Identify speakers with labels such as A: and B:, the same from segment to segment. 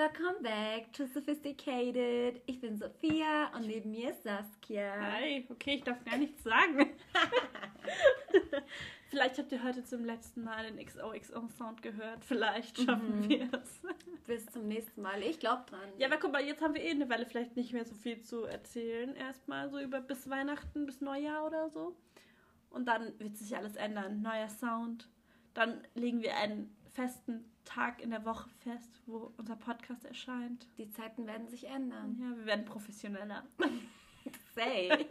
A: welcome back to Sophisticated. Ich bin Sophia und neben mir ist Saskia.
B: Hi, okay, ich darf gar nichts sagen. Vielleicht habt ihr heute zum letzten Mal den XOXO-Sound gehört. Vielleicht schaffen
A: Mhm.
B: wir es.
A: Bis zum nächsten Mal. Ich glaube dran.
B: Ja, aber guck mal, jetzt haben wir eh eine Weile vielleicht nicht mehr so viel zu erzählen. Erstmal so über bis Weihnachten, bis Neujahr oder so. Und dann wird sich alles ändern. Neuer Sound. Dann legen wir einen festen Tag in der Woche fest, wo unser Podcast erscheint.
A: Die Zeiten werden sich ändern.
B: Ja, wir werden professioneller.
A: Say.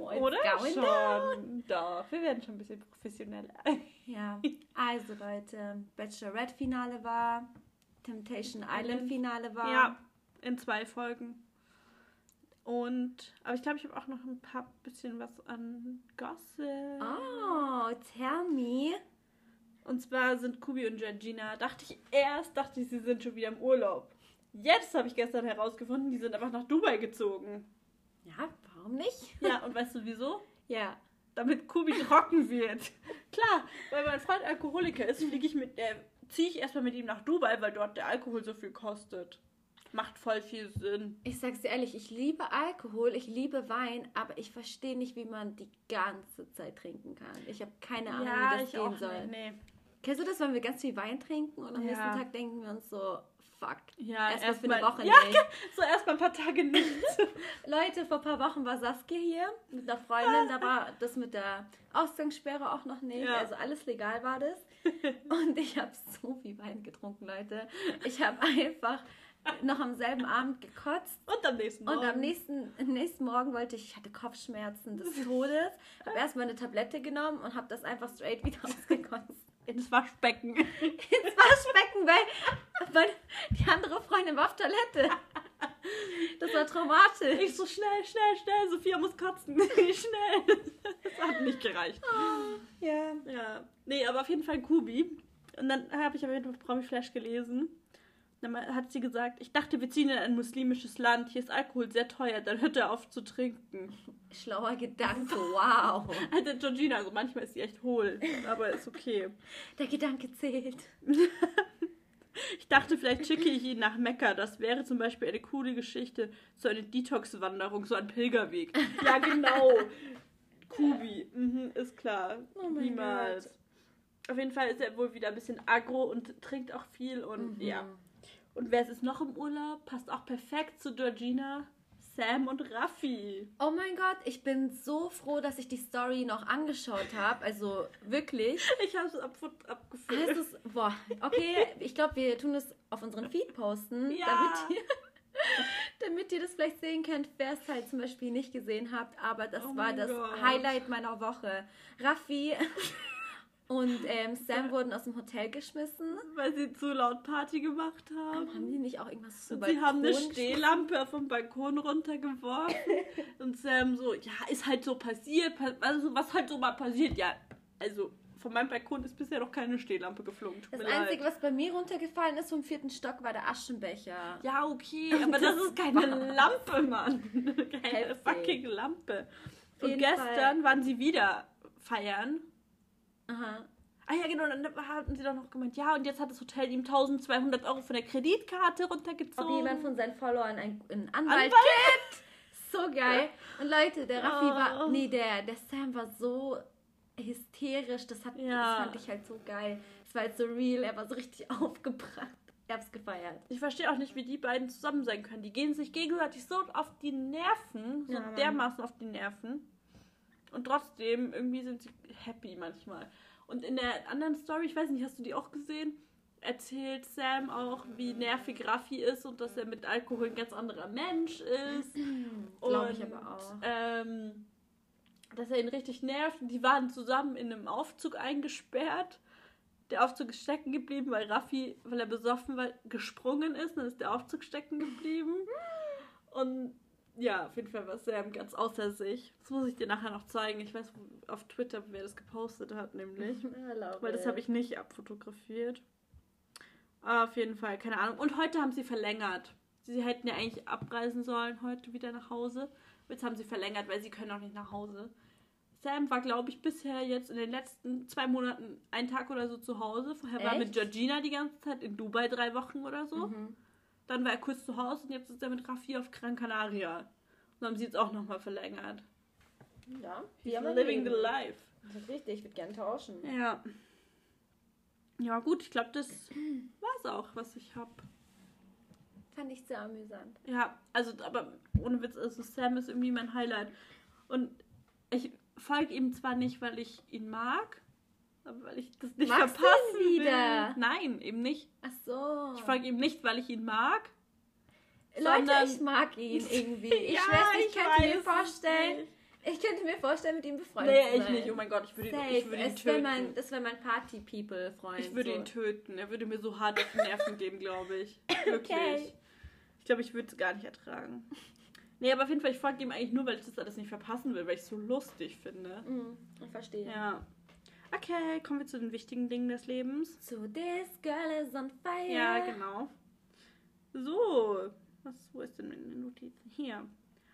B: Oder?
A: going down.
B: Schon. Doch, wir werden schon ein bisschen professioneller.
A: Ja, also Leute, Bachelorette-Finale war, Temptation Island-Finale war.
B: Ja, in zwei Folgen. Und, aber ich glaube, ich habe auch noch ein paar bisschen was an Gossip.
A: Oh, tell me.
B: Und zwar sind Kubi und Georgina, dachte ich erst, dachte ich, sie sind schon wieder im Urlaub. Jetzt habe ich gestern herausgefunden, die sind einfach nach Dubai gezogen.
A: Ja, warum nicht?
B: Ja, und weißt du wieso?
A: Ja.
B: Damit Kubi trocken wird. Klar, weil mein Freund Alkoholiker ist, fliege ich mit, äh, ziehe ich erstmal mit ihm nach Dubai, weil dort der Alkohol so viel kostet. Macht voll viel Sinn.
A: Ich sag's dir ehrlich, ich liebe Alkohol, ich liebe Wein, aber ich verstehe nicht, wie man die ganze Zeit trinken kann. Ich habe keine Ahnung, wie das gehen soll.
B: nicht. Nee.
A: Kennst du das, wenn wir ganz viel Wein trinken und am
B: Ja.
A: nächsten Tag denken wir uns so, fuck.
B: Ja,
A: Erstmal
B: erst
A: für eine
B: mal-
A: Woche
B: ja,
A: nicht.
B: So erstmal ein paar Tage nichts.
A: Leute, vor ein paar Wochen war Saskia hier mit einer Freundin, da war das mit der Ausgangssperre auch noch nicht,
B: Ja.
A: also alles legal war das. Und ich habe so viel Wein getrunken, Leute. Ich habe einfach noch am selben Abend gekotzt
B: Und am nächsten Morgen.
A: und am nächsten, am nächsten Morgen wollte ich, ich hatte Kopfschmerzen des Todes, habe erstmal eine Tablette genommen und habe das einfach straight wieder ausgekotzt.
B: Ins Waschbecken.
A: ins Waschbecken, weil, weil die andere Freundin war auf Toilette. Das war traumatisch.
B: Ich so schnell, schnell, schnell. Sophia muss kotzen. schnell. Das hat nicht gereicht.
A: Ja.
B: Ja. Nee, aber auf jeden Fall Kubi. Und dann habe ich auf jeden Fall Promi Flash gelesen. Dann hat sie gesagt, ich dachte, wir ziehen in ein muslimisches Land. Hier ist Alkohol sehr teuer. Dann hört er auf zu trinken.
A: Schlauer Gedanke, wow.
B: Alter Georgina, also manchmal ist sie echt hohl. Aber ist okay.
A: Der Gedanke zählt.
B: Ich dachte, vielleicht schicke ich ihn nach Mekka. Das wäre zum Beispiel eine coole Geschichte. So eine Detox-Wanderung, so ein Pilgerweg. Ja, genau. Kubi, mhm, ist klar.
A: Oh
B: Niemals.
A: Gott.
B: Auf jeden Fall ist er wohl wieder ein bisschen aggro und trinkt auch viel und
A: Mhm.
B: ja. Und wer ist noch im Urlaub? Passt auch perfekt zu Georgina, Sam und Raffi.
A: Oh mein Gott, ich bin so froh, dass ich die Story noch angeschaut habe. Also wirklich.
B: Ich habe es ab, abgefüllt.
A: Heißt es, boah, okay, ich glaube, wir tun es auf unseren Feed posten,
B: Ja.
A: damit, ihr, damit ihr das vielleicht sehen könnt, wer es halt zum Beispiel nicht gesehen habt. Aber das
B: Oh
A: war das
B: Gott.
A: Highlight meiner Woche. Raffi und ähm, Sam wurden aus dem Hotel geschmissen.
B: Weil sie zu laut Party gemacht haben.
A: Haben die nicht auch irgendwas zu
B: Und sie haben eine
A: Balkon
B: Stehlampe vom Balkon runtergeworfen. und Sam so, ja, ist halt so passiert. pa- Also, was halt so mal passiert. Ja, also, von meinem Balkon ist bisher noch keine Stehlampe geflogen. Tut
A: Das Einzige,
B: leid.
A: was bei mir runtergefallen ist vom vierten Stock, war der Aschenbecher.
B: Ja, okay, aber das,
A: Das
B: ist keine Lampe, Mann. Keine
A: Heftig.
B: fucking Lampe. Und gestern waren sie wieder feiern.
A: Aha.
B: Ah ja, genau, dann haben sie doch noch gemeint, ja, und jetzt hat das Hotel ihm 1200 Euro von der Kreditkarte runtergezogen.
A: Ob jemand von seinen Followern einen, einen Anwalt,
B: Anwalt?
A: kennt. So geil. Und Leute, der Raffi
B: Oh.
A: war, nee, der, der Sam war so hysterisch. Das, hat,
B: Ja.
A: das fand ich halt so geil. Es war halt so real. Er war so richtig aufgebracht. Ich hab's gefeiert.
B: Ich verstehe auch nicht, wie die beiden zusammen sein können. Die gehen sich gegenseitig so auf die Nerven, so
A: Ja,
B: dermaßen auf die Nerven. Und trotzdem, irgendwie sind sie happy manchmal. Und in der anderen Story, ich weiß nicht, hast du die auch gesehen? Erzählt Sam auch, wie nervig Raffi ist und dass er mit Alkohol ein ganz anderer Mensch ist.
A: Glaube ich aber auch.
B: Ähm, dass er ihn richtig nervt. Und die waren zusammen in einem Aufzug eingesperrt. Der Aufzug ist stecken geblieben, weil Raffi, weil er besoffen war, gesprungen ist. Dann ist der Aufzug stecken geblieben. Und ja, auf jeden Fall war Sam ganz außer sich. Das muss ich dir nachher noch zeigen. Ich weiß auf Twitter, wer das gepostet hat, nämlich. Weil das habe ich nicht abfotografiert. Aber auf jeden Fall, keine Ahnung. Und heute haben sie verlängert. Sie hätten ja eigentlich abreisen sollen, heute wieder nach Hause. Jetzt haben sie verlängert, weil sie können auch nicht nach Hause. Sam war, glaube ich, bisher jetzt in den letzten zwei Monaten einen Tag oder so zu Hause. Vorher Echt? war er mit Georgina die ganze Zeit in Dubai drei Wochen oder so. Mhm. Dann war er kurz zu Hause und jetzt ist er mit Raffi auf Gran Canaria. Und haben sie jetzt auch nochmal verlängert. Ja,
A: He's living the life. Das ist richtig, ich würde gerne tauschen.
B: Ja. Ja, gut, ich glaube, das war es auch, was ich habe.
A: Fand ich sehr amüsant.
B: Ja, also, aber ohne Witz, also Sam ist irgendwie mein Highlight. Und ich folge ihm zwar nicht, weil ich ihn mag, aber weil ich das nicht Magst verpassen will. Wieder? Nein, eben nicht. Ach so. Ich folge ihm nicht, weil ich ihn mag.
A: Leute, ich mag ihn irgendwie. Ich ja, weiß, ich, ich könnte mir vorstellen, nicht. ich könnte mir vorstellen, mit ihm befreundet nee, zu sein. Nee, ich nicht. Oh mein Gott, ich würde ihn, ich würde ihn töten. Wär mein, das wäre mein Party-People-Freund.
B: Ich würde so. ihn töten. Er würde mir so hart auf die Nerven gehen, glaube ich. Wirklich. Okay. Ich glaube, ich würde es gar nicht ertragen. Nee, aber auf jeden Fall, ich folge ihm eigentlich nur, weil ich das alles nicht verpassen will, weil ich es so lustig finde.
A: Mm, ich verstehe.
B: Ja. Okay, kommen wir zu den wichtigen Dingen des Lebens.
A: Zu This Girl is on Fire.
B: Ja, genau. So, was, wo ist denn meine Notizen? Hier.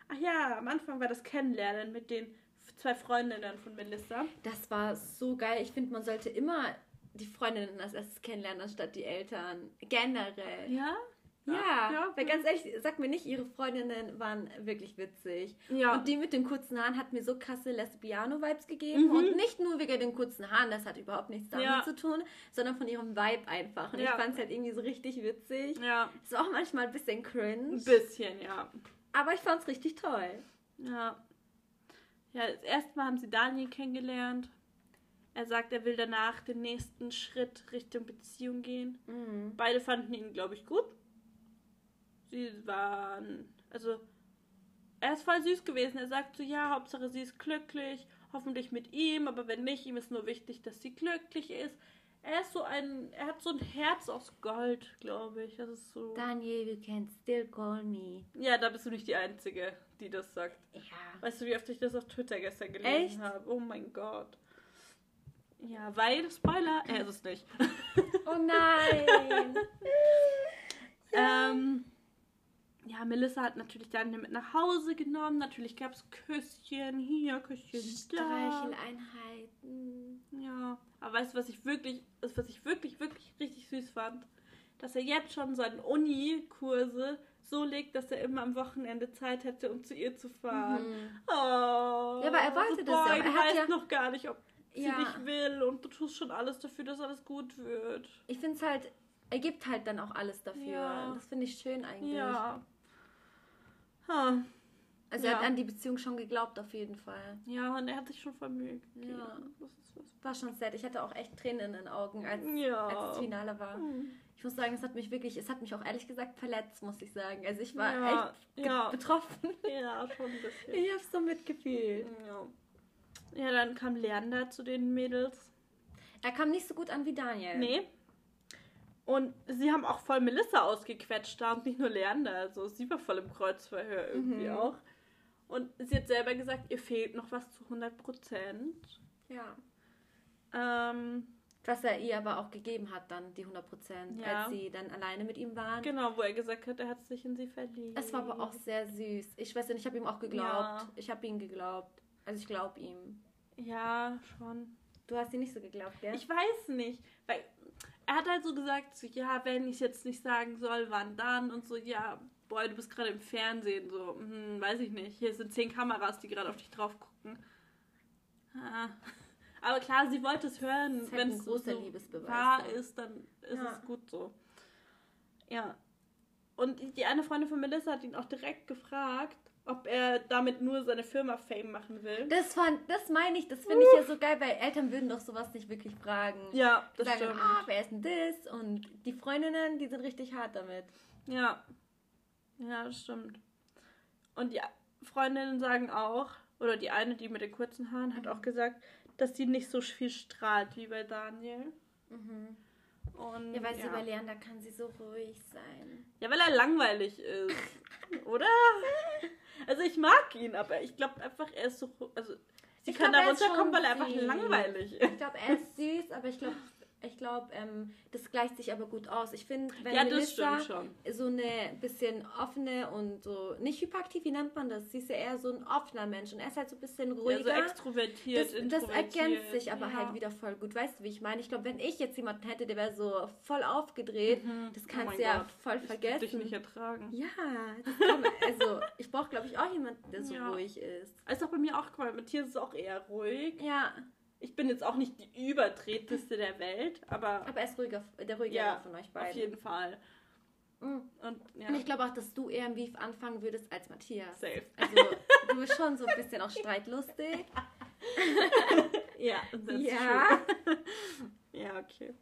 B: Ach ja, am Anfang war das Kennenlernen mit den zwei Freundinnen von Melissa.
A: Das war so geil. Ich finde, man sollte immer die Freundinnen als erstes kennenlernen, anstatt die Eltern. Generell. Ja? Ja, ja, weil ganz ehrlich, sag mir nicht, ihre Freundinnen waren wirklich witzig. Ja. Und die mit den kurzen Haaren hat mir so krasse Lesbiano-Vibes gegeben. Mhm. Und nicht nur wegen den kurzen Haaren, das hat überhaupt nichts damit ja. zu tun, sondern von ihrem Vibe einfach. Und ja. ich fand es halt irgendwie so richtig witzig. Ja. Es war auch manchmal ein bisschen cringe.
B: Ein bisschen, ja.
A: Aber ich fand es richtig toll.
B: Ja. Ja, das erste Mal haben sie Daniel kennengelernt. Er sagt, er will danach den nächsten Schritt Richtung Beziehung gehen. Mhm. Beide fanden ihn, glaube ich, gut. Sie waren, also, er ist voll süß gewesen. Er sagt so, ja, Hauptsache sie ist glücklich, hoffentlich mit ihm, aber wenn nicht, ihm ist nur wichtig, dass sie glücklich ist. Er ist so ein, er hat so ein Herz aus Gold, glaube ich. Das ist so.
A: Daniel, you can still call me.
B: Ja, da bist du nicht die Einzige, die das sagt. Ja. Weißt du, wie oft ich das auf Twitter gestern gelesen habe? Oh mein Gott. Ja, weil, Spoiler, er ist es nicht. Oh nein! ähm, ja, Melissa hat natürlich dann mit nach Hause genommen. Natürlich gab es Küsschen hier, Küsschen da. Streicheleinheiten. Ja, aber weißt du, was ich wirklich, was ich wirklich, wirklich richtig süß fand? Dass er jetzt schon seine Uni-Kurse so legt, dass er immer am Wochenende Zeit hätte, um zu ihr zu fahren. Mhm. Oh, ja, aber er wollte das ja. Er du weißt ja noch gar nicht, ob sie ja. dich will und du tust schon alles dafür, dass alles gut wird.
A: Ich finde es halt, er gibt halt dann auch alles dafür. Ja. Das finde ich schön eigentlich. Ja. Ha. Also ja. er hat an die Beziehung schon geglaubt, auf jeden Fall.
B: Ja, und er hat sich schon vermögt. Ja.
A: War schon sad. Ich hatte auch echt Tränen in den Augen, als, ja. als das Finale war. Mhm. Ich muss sagen, es hat mich wirklich, es hat mich auch ehrlich gesagt verletzt, muss ich sagen. Also ich war ja. echt ja. betroffen. Ja, schon ein bisschen. Ich hab's so mitgefühlt.
B: Ja. Ja, dann kam Leander zu den Mädels.
A: Er kam nicht so gut an wie Daniel. Nee,
B: und sie haben auch voll Melissa ausgequetscht da und nicht nur Leander. Also sie war voll im Kreuzverhör irgendwie mhm. auch. Und sie hat selber gesagt, ihr fehlt noch was zu 100 Prozent. Ja.
A: Ähm, was er ihr aber auch gegeben hat, dann die 100 Prozent, ja. als sie dann alleine mit ihm waren.
B: Genau, wo er gesagt hat, er hat sich in sie verliebt.
A: Es war aber auch sehr süß. Ich weiß nicht, ich habe ihm auch geglaubt. Ja. Ich habe ihm geglaubt. Also ich glaube ihm.
B: Ja, schon.
A: Du hast ihn nicht so geglaubt, gell?
B: Ich weiß nicht, weil er hat halt so gesagt, so, ja, wenn ich jetzt nicht sagen soll, wann dann und so, ja, boy, du bist gerade im Fernsehen, so, hm, weiß ich nicht. Hier sind zehn Kameras, die gerade auf dich drauf gucken. Ah. Aber klar, sie wollte es hören. Halt wenn es so, so wahr ist, dann ist ja. es gut so. Ja. Und die eine Freundin von Melissa hat ihn auch direkt gefragt, ob er damit nur seine Firma Fame machen will.
A: Das fand, das meine ich, das finde ich ja so geil, weil Eltern würden doch sowas nicht wirklich fragen. Ja, das Sagen, stimmt. ah, wer ist denn das? Und die Freundinnen, die sind richtig hart damit.
B: Ja. Ja, das stimmt. Und die Freundinnen sagen auch, oder die eine, die mit den kurzen Haaren, hat mhm. auch gesagt, dass sie nicht so viel strahlt wie bei Daniel. Mhm.
A: Und, ja, weil ja. sie bei Leander kann sie so ruhig sein.
B: Ja, weil er langweilig ist. Oder? Also ich mag ihn, aber ich glaube einfach, er ist so. Also sie ich kann glaub, da runterkommen,
A: weil er einfach langweilig ist. Ich glaube, er ist süß, aber ich glaube, Ich glaube, ähm, das gleicht sich aber gut aus. Ich finde, wenn ja, Melissa so eine bisschen offene und so, nicht hyperaktiv, wie nennt man das? Sie ist ja eher so ein offener Mensch und er ist halt so ein bisschen ruhiger. Ja, so extrovertiert, das, das ergänzt sich aber ja. halt wieder voll gut. Weißt du, wie ich meine? Ich glaube, wenn ich jetzt jemanden hätte, der wäre so voll aufgedreht, mhm. das kannst oh du ja Gott. voll vergessen. Ich dich nicht ertragen. Ja, man, also ich brauche, glaube ich, auch jemanden, der so ja. ruhig ist.
B: Ist auch bei mir auch, guck mal, Matthias ist auch eher ruhig. Ja ich bin jetzt auch nicht die übertreteste der Welt, aber.
A: Aber er ist ruhiger, der ruhige ja, von euch beiden.
B: Auf jeden Fall.
A: Mhm. Und, ja. Und ich glaube auch, dass du eher im Beef anfangen würdest als Matthias. Safe. Also du bist schon so ein bisschen auch streitlustig.
B: ja, ja. ja, okay.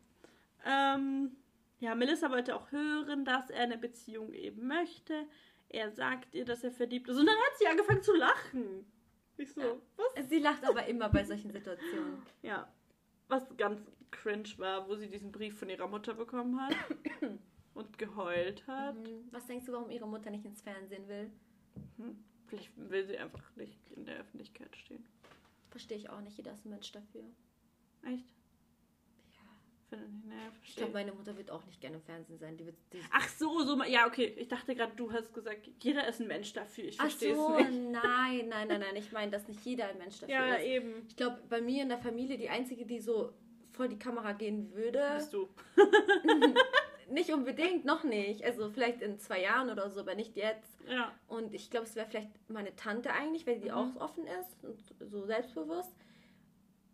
B: Ähm, ja, Melissa wollte auch hören, dass er eine Beziehung eben möchte. Er sagt ihr, dass er verliebt ist. Und dann hat sie angefangen zu lachen.
A: Ich so, was? Sie lacht aber immer bei solchen Situationen.
B: Ja. Was ganz cringe war, wo sie diesen Brief von ihrer Mutter bekommen hat und geheult hat. Mhm.
A: Was denkst du, warum ihre Mutter nicht ins Fernsehen will?
B: Hm. Vielleicht will sie einfach nicht in der Öffentlichkeit stehen.
A: Verstehe ich auch nicht. Jeder ist ein Mensch dafür.
B: Echt?
A: Naja. Ich glaube, meine Mutter wird auch nicht gerne im Fernsehen sein. Die wird, die
B: Ach so, so, ja, okay. Ich dachte gerade, du hast gesagt, jeder ist ein Mensch dafür. Ich verstehe so, es
A: nicht. nein, nein, nein, nein. Ich meine, dass nicht jeder ein Mensch dafür ja, ist. Ja, eben. Ich glaube, bei mir in der Familie, die einzige, die so vor die Kamera gehen würde. Bist du. nicht unbedingt, noch nicht. Also vielleicht in zwei Jahren oder so, aber nicht jetzt. Ja. Und ich glaube, es wäre vielleicht meine Tante eigentlich, weil die mhm. auch offen ist und so selbstbewusst.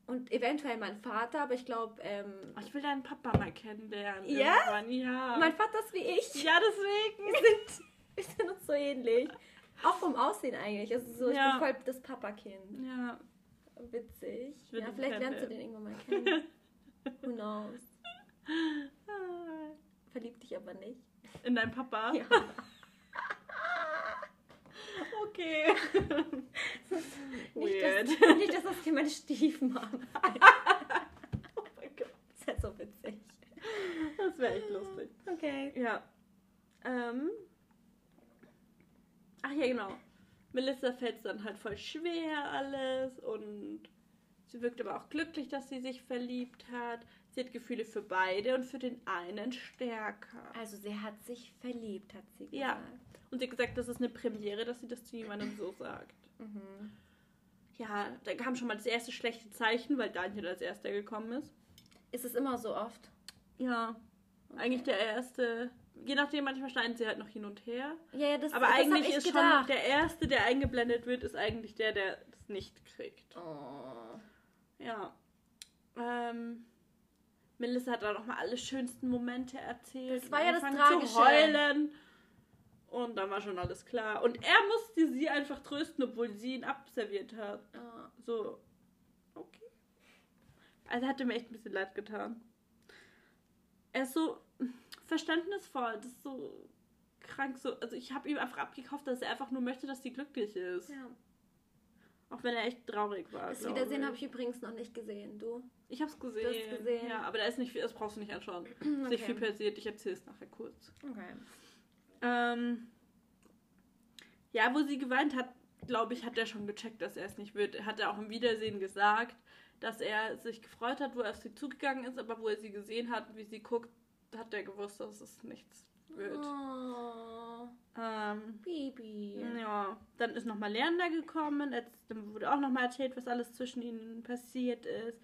A: Und eventuell mein Vater, aber ich glaube. Ähm,
B: oh, ich will deinen Papa mal kennenlernen. Ja?
A: Irgendwann. Ja. Mein Vater ist wie ich.
B: Ja, deswegen.
A: Wir sind, wir sind uns so ähnlich. Auch vom Aussehen eigentlich. Also so, ja. ich bin voll das Papakind. Ja. Witzig. Ja, vielleicht lernst du den irgendwann mal kennen. Who knows? Verlieb dich aber nicht.
B: In deinen Papa? Ja. Okay.
A: nicht, dass, nicht, dass das hier meine Stiefmama
B: Oh mein Gott. Das wäre so witzig. Das wäre echt lustig.
A: Okay.
B: Ja. Ähm. Ach ja, genau. Melissa fällt es dann halt voll schwer alles und sie wirkt aber auch glücklich, dass sie sich verliebt hat. Hat Gefühle für beide und für den einen stärker.
A: Also sie hat sich verliebt, hat sie gesagt.
B: Ja. Und sie hat gesagt, das ist eine Premiere, dass sie das zu jemandem so sagt. Mhm. Ja, da kam schon mal das erste schlechte Zeichen, weil Daniel als erster gekommen ist.
A: Ist es immer so oft?
B: Ja. Okay. Eigentlich der erste. Je nachdem, manchmal schneiden sie halt noch hin und her.
A: Ja, ja, das
B: Aber das eigentlich ist gedacht. schon der erste, der eingeblendet wird, ist eigentlich der, der das nicht kriegt.
A: Oh.
B: Ja. Ähm, Melissa hat da noch mal alle schönsten Momente erzählt.
A: Das war ja das Tragische. Zu heulen.
B: Und dann war schon alles klar. Und er musste sie einfach trösten, obwohl sie ihn abserviert hat.
A: Ja.
B: So, okay. Also hatte mir echt ein bisschen leid getan. Er ist so verständnisvoll, das ist so krank. So, also ich habe ihm einfach abgekauft, dass er einfach nur möchte, dass sie glücklich ist.
A: Ja.
B: Auch wenn er echt traurig war.
A: Das Wiedersehen habe ich übrigens noch nicht gesehen. Du?
B: Ich habe es gesehen. Du hast gesehen. Ja, aber da ist nicht viel, das brauchst du nicht anschauen. okay. Ist nicht viel passiert. Ich erzähle es nachher kurz.
A: Okay.
B: Ähm, ja, wo sie geweint hat, glaube ich, hat er schon gecheckt, dass er es nicht wird. Hat er auch im Wiedersehen gesagt, dass er sich gefreut hat, wo er auf sie zugegangen ist, aber wo er sie gesehen hat, wie sie guckt, hat er gewusst, dass es nichts wird.
A: Oh,
B: ähm,
A: Baby.
B: Ja, dann ist nochmal Leander gekommen. Jetzt, dann wurde auch nochmal erzählt, was alles zwischen ihnen passiert ist.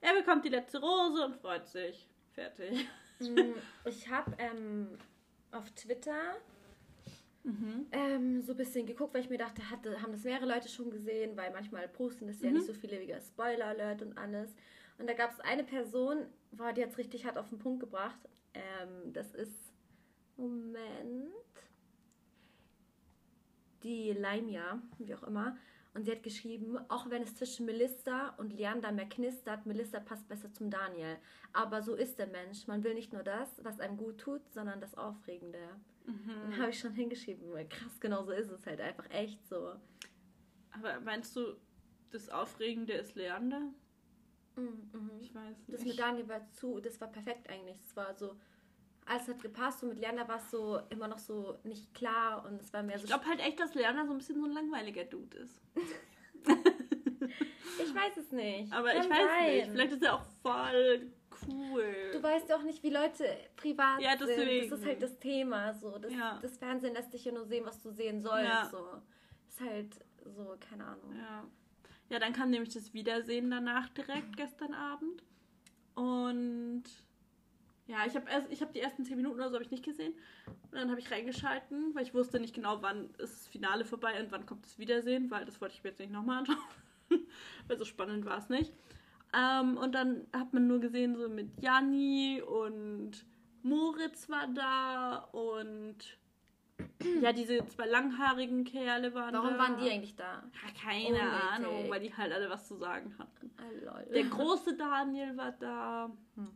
B: Er bekommt die letzte Rose und freut sich. Fertig.
A: Mm, ich habe ähm, auf Twitter mhm. ähm, so ein bisschen geguckt, weil ich mir dachte, hatte, haben das mehrere Leute schon gesehen, weil manchmal posten das mhm. ja nicht so viele wie Spoiler-Alert und alles. Und da gab es eine Person, boah, die hat es richtig hart auf den Punkt gebracht. Ähm, das ist, Moment, die Laimia, wie auch immer. Und sie hat geschrieben, auch wenn es zwischen Melissa und Leander mehr knistert, Melissa passt besser zum Daniel. Aber so ist der Mensch. Man will nicht nur das, was einem gut tut, sondern das Aufregende. Mhm. Habe ich schon hingeschrieben. Krass, genau so ist es halt einfach echt so.
B: Aber meinst du, das Aufregende ist Leander?
A: Mhm, mhm.
B: Ich weiß nicht.
A: Das mit Daniel war zu, das war perfekt eigentlich. Es war so, alles hat gepasst und mit Leander war es so immer noch so nicht klar und es war mehr so.
B: Ich glaube halt echt, dass Leander so ein bisschen so ein langweiliger Dude ist.
A: ich weiß es nicht.
B: Aber Kann ich weiß sein. nicht. Vielleicht ist er auch voll cool.
A: Du weißt auch nicht, wie Leute privat ja, deswegen. sind. Das ist halt das Thema. So. Das, ja. das Fernsehen lässt dich ja nur sehen, was du sehen sollst. Ja. So. Ist halt so, keine Ahnung.
B: Ja. Ja, dann kam nämlich das Wiedersehen danach direkt gestern Abend. Und ja, ich habe ich hab die ersten zehn Minuten oder so ich nicht gesehen. Und dann habe ich reingeschalten, weil ich wusste nicht genau, wann ist das Finale vorbei und wann kommt das Wiedersehen, weil das wollte ich mir jetzt nicht nochmal anschauen. weil so spannend war es nicht. Ähm, und dann hat man nur gesehen, so mit Janni und Moritz war da und ja, diese zwei langhaarigen Kerle waren
A: Warum da. Warum waren die eigentlich da?
B: Ja, keine Unnötig. Ahnung, weil die halt alle was zu sagen hatten. Oh, Der große Daniel war da. Hm.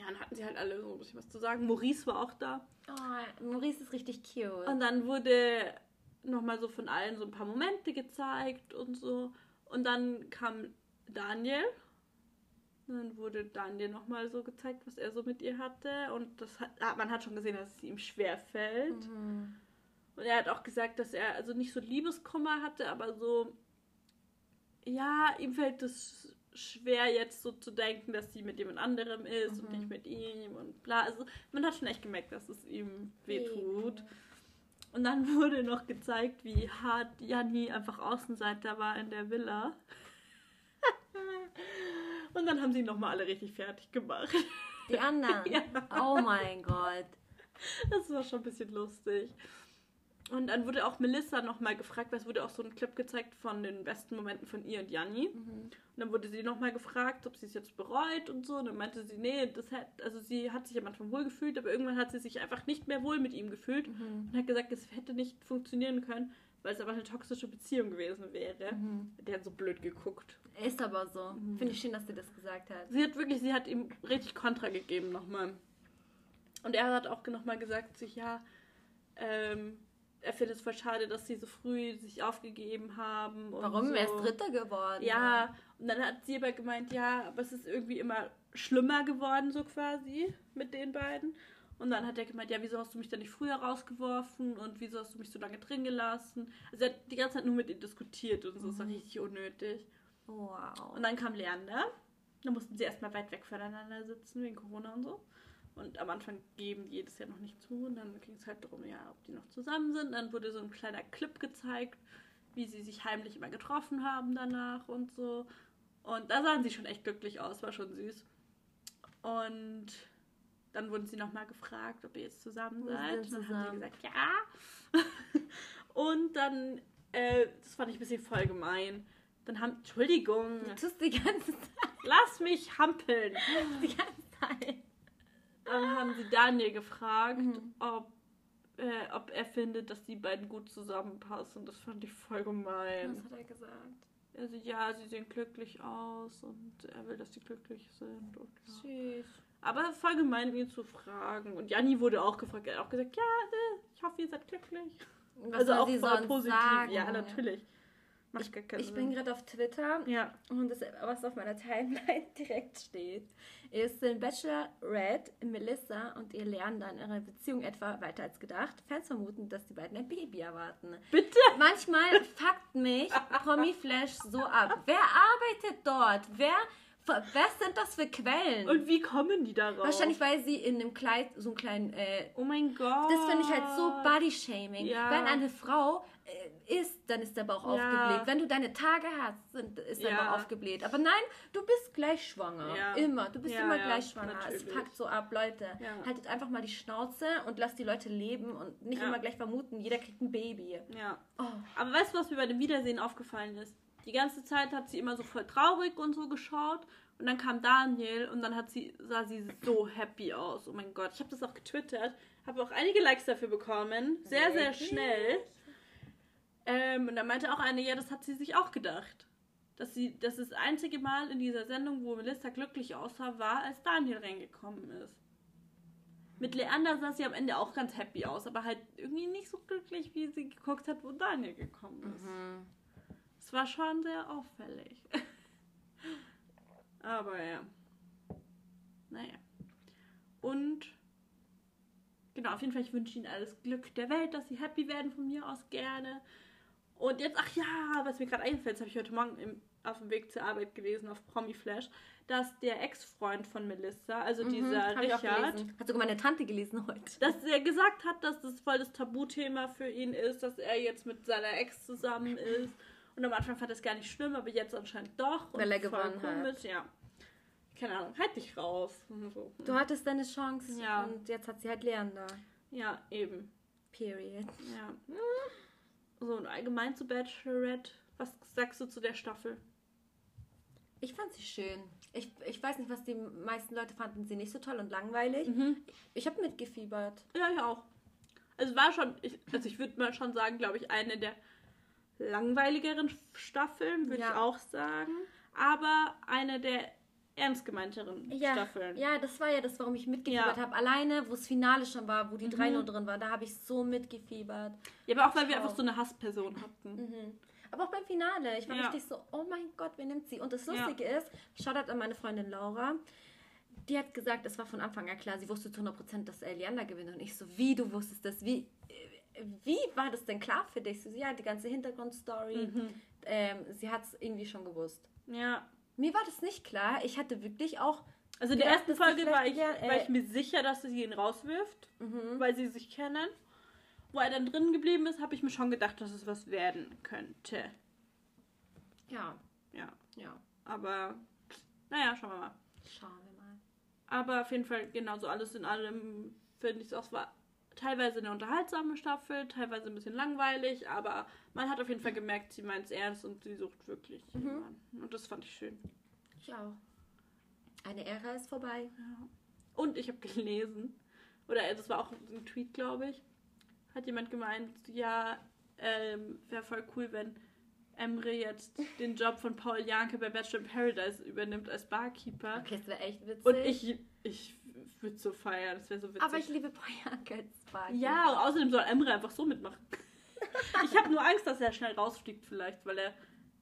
B: Ja, dann hatten sie halt alle so ein bisschen was zu sagen. Maurice war auch da.
A: Oh, Maurice ist richtig cute.
B: Und dann wurde nochmal so von allen so ein paar Momente gezeigt und so. Und dann kam Daniel. Und dann wurde Daniel nochmal so gezeigt, was er so mit ihr hatte. Und das hat, man hat schon gesehen, dass es ihm schwer fällt. Mhm. Und er hat auch gesagt, dass er also nicht so Liebeskummer hatte, aber so, ja, ihm fällt es schwer jetzt so zu denken, dass sie mit jemand anderem ist mhm. und nicht mit ihm und bla. Also man hat schon echt gemerkt, dass es ihm wehtut. Und dann wurde noch gezeigt, wie hart Janni einfach Außenseiter war in der Villa. und dann haben sie nochmal alle richtig fertig gemacht.
A: Die anderen? ja. Oh mein Gott.
B: Das war schon ein bisschen lustig. Und dann wurde auch Melissa nochmal gefragt, weil es wurde auch so ein Clip gezeigt von den besten Momenten von ihr und Janni. Mhm. Und dann wurde sie nochmal gefragt, ob sie es jetzt bereut und so. Und dann meinte sie, nee, das hat, also sie hat sich am Anfang wohl gefühlt, aber irgendwann hat sie sich einfach nicht mehr wohl mit ihm gefühlt mhm. und hat gesagt, es hätte nicht funktionieren können, weil es aber eine toxische Beziehung gewesen wäre. Mhm. Der hat so blöd geguckt.
A: Ist aber so. Mhm. Finde ich schön, dass sie das gesagt hat.
B: Sie hat wirklich, sie hat ihm richtig Kontra gegeben nochmal. Und er hat auch nochmal gesagt, sich, ja, ähm, er findet es voll schade, dass sie so früh sich aufgegeben haben.
A: Warum?
B: So.
A: Er ist Dritter geworden.
B: Ja, und dann hat sie aber gemeint, ja, aber es ist irgendwie immer schlimmer geworden, so quasi, mit den beiden. Und dann hat er gemeint, ja, wieso hast du mich dann nicht früher rausgeworfen und wieso hast du mich so lange drin gelassen? Also er hat die ganze Zeit nur mit ihr diskutiert und so, mhm. das war richtig unnötig. Wow. Und dann kam Leander. Dann mussten sie erstmal weit weg voneinander sitzen, wegen Corona und so. Und am Anfang geben die jedes Jahr noch nicht zu. Und dann ging es halt darum, ja, ob die noch zusammen sind. Dann wurde so ein kleiner Clip gezeigt, wie sie sich heimlich immer getroffen haben danach und so. Und da sahen sie schon echt glücklich aus, war schon süß. Und dann wurden sie nochmal gefragt, ob ihr jetzt zusammen seid. Und dann haben sie gesagt, ja. und dann, äh, das fand ich ein bisschen voll gemein. Dann haben, Entschuldigung.
A: Du tust die ganze Zeit.
B: Lass mich hampeln. Die ganze Zeit. Dann haben sie Daniel gefragt, mhm. ob, äh, ob er findet, dass die beiden gut zusammenpassen. Das fand ich voll gemein.
A: Was hat er gesagt?
B: Also ja, sie sehen glücklich aus und er will, dass sie glücklich sind. Und, ja. Süß. Aber voll gemein, ihn zu fragen. Und Janni wurde auch gefragt. Er hat auch gesagt, ja, äh, ich hoffe, ihr seid glücklich. Was also auch voll positiv. Sagen, ja, natürlich.
A: Macht ich, gar keinen ich bin gerade auf Twitter ja. und das, was auf meiner Timeline direkt steht, ist den Bachelor Red, Melissa und ihr lernen dann ihre Beziehung etwa weiter als gedacht. Fans vermuten, dass die beiden ein Baby erwarten.
B: Bitte?
A: Manchmal fuckt mich Promi Flash so ab. Wer arbeitet dort? Wer was sind das für Quellen?
B: Und wie kommen die darauf?
A: Wahrscheinlich, weil sie in einem Kleid so einen kleinen. Äh,
B: oh mein Gott.
A: Das finde ich halt so Body-Shaming. Ja. Wenn eine Frau isst, dann ist der Bauch ja. aufgebläht. Wenn du deine Tage hast, sind, ist der ja. Bauch aufgebläht. Aber nein, du bist gleich schwanger. Ja. Immer. Du bist immer gleich schwanger. Natürlich. Es packt so ab, Leute. Haltet einfach mal die Schnauze und lasst die Leute leben und nicht immer gleich vermuten, jeder kriegt ein Baby.
B: Ja. Oh. Aber weißt du, was mir bei dem Wiedersehen aufgefallen ist? Die ganze Zeit hat sie immer so voll traurig und so geschaut. Und dann kam Daniel und dann hat sie, sah sie so happy aus. Oh mein Gott, ich habe das auch getwittert. Habe auch einige Likes dafür bekommen. Sehr, sehr schnell. Ähm, und da meinte auch eine, ja, das hat sie sich auch gedacht. Dass sie, das ist das einzige Mal in dieser Sendung, wo Melissa glücklich aussah, war, als Daniel reingekommen ist. Mit Leander sah sie am Ende auch ganz happy aus, aber halt irgendwie nicht so glücklich, wie sie geguckt hat, wo Daniel gekommen ist. Mhm. Es war schon sehr auffällig. Aber ja. Naja. Und genau, auf jeden Fall, ich wünsche Ihnen alles Glück der Welt, dass Sie happy werden von mir aus gerne. Und jetzt, ach ja, was mir gerade einfällt, das habe ich heute Morgen im auf dem Weg zur Arbeit gelesen auf Promiflash, dass der Ex-Freund von Melissa, also mhm, dieser Richard,
A: hat sogar meine Tante gelesen heute,
B: dass er gesagt hat, dass das voll das Tabuthema für ihn ist, dass er jetzt mit seiner Ex zusammen ist. Und am Anfang fand er es gar nicht schlimm, aber jetzt anscheinend doch. Weil er gewonnen komisch. hat. Ja. Keine Ahnung, halt dich raus.
A: So. Du hattest deine Chance ja. und jetzt hat sie halt Leander.
B: Ja, eben. Period. Ja. So, und allgemein zu Bachelorette, was sagst du zu der Staffel?
A: Ich fand sie schön. Ich, ich weiß nicht, was die meisten Leute fanden sie nicht so toll und langweilig. Mhm. Ich habe mitgefiebert.
B: Ja, ich auch. Also war schon, ich, also ich würde mal schon sagen, glaube ich, eine der langweiligeren Staffeln, würde ja. ich auch sagen. Aber eine der ernst gemeinteren
A: ja,
B: Staffeln.
A: Ja, das war ja das, warum ich mitgefiebert ja. habe. Alleine, wo das Finale schon war, wo die mhm. drei nur drin waren, da habe ich so mitgefiebert.
B: Ja, aber auch, weil wir einfach so eine Hassperson hatten.
A: Mhm. Aber auch beim Finale. Ich war ja. richtig so, oh mein Gott, wer nimmt sie? Und das Lustige ja. ist, Shoutout an meine Freundin Laura, die hat gesagt, es war von Anfang an klar, sie wusste zu 100%, dass Elianda gewinnt. Und ich so, wie, du wusstest das? Wie, wie war das denn klar für dich? So, ja, die ganze Hintergrundstory. Mhm. Ähm, sie hat es irgendwie schon gewusst. Ja. Mir war das nicht klar. Ich hatte wirklich auch.
B: Also in der ersten Folge war ich, äh, war ich mir sicher, dass sie ihn rauswirft, mhm. weil sie sich kennen. Wo er dann drin geblieben ist, habe ich mir schon gedacht, dass es was werden könnte. Ja. Ja. Ja. Aber, naja, schauen wir mal. Schauen wir mal. Aber auf jeden Fall, genauso alles in allem finde ich es auch, war teilweise eine unterhaltsame Staffel, teilweise ein bisschen langweilig, aber man hat auf jeden Fall gemerkt, sie meint es ernst und sie sucht wirklich mhm. jemanden. Und das fand ich schön.
A: Ich auch. Eine Ära ist vorbei.
B: Ja. Und ich habe gelesen, oder das war auch ein Tweet, glaube ich, hat jemand gemeint, ja, ähm, wäre voll cool, wenn Emre jetzt den Job von Paul Janke bei Bachelor in Paradise übernimmt als Barkeeper. Okay, das wäre echt witzig. Und ich, ich würde so feiern, das wäre so
A: witzig. Aber ich liebe
B: Barkeeper. Ja, und außerdem soll Emre einfach so mitmachen. ich habe nur Angst, dass er schnell rausfliegt vielleicht, weil er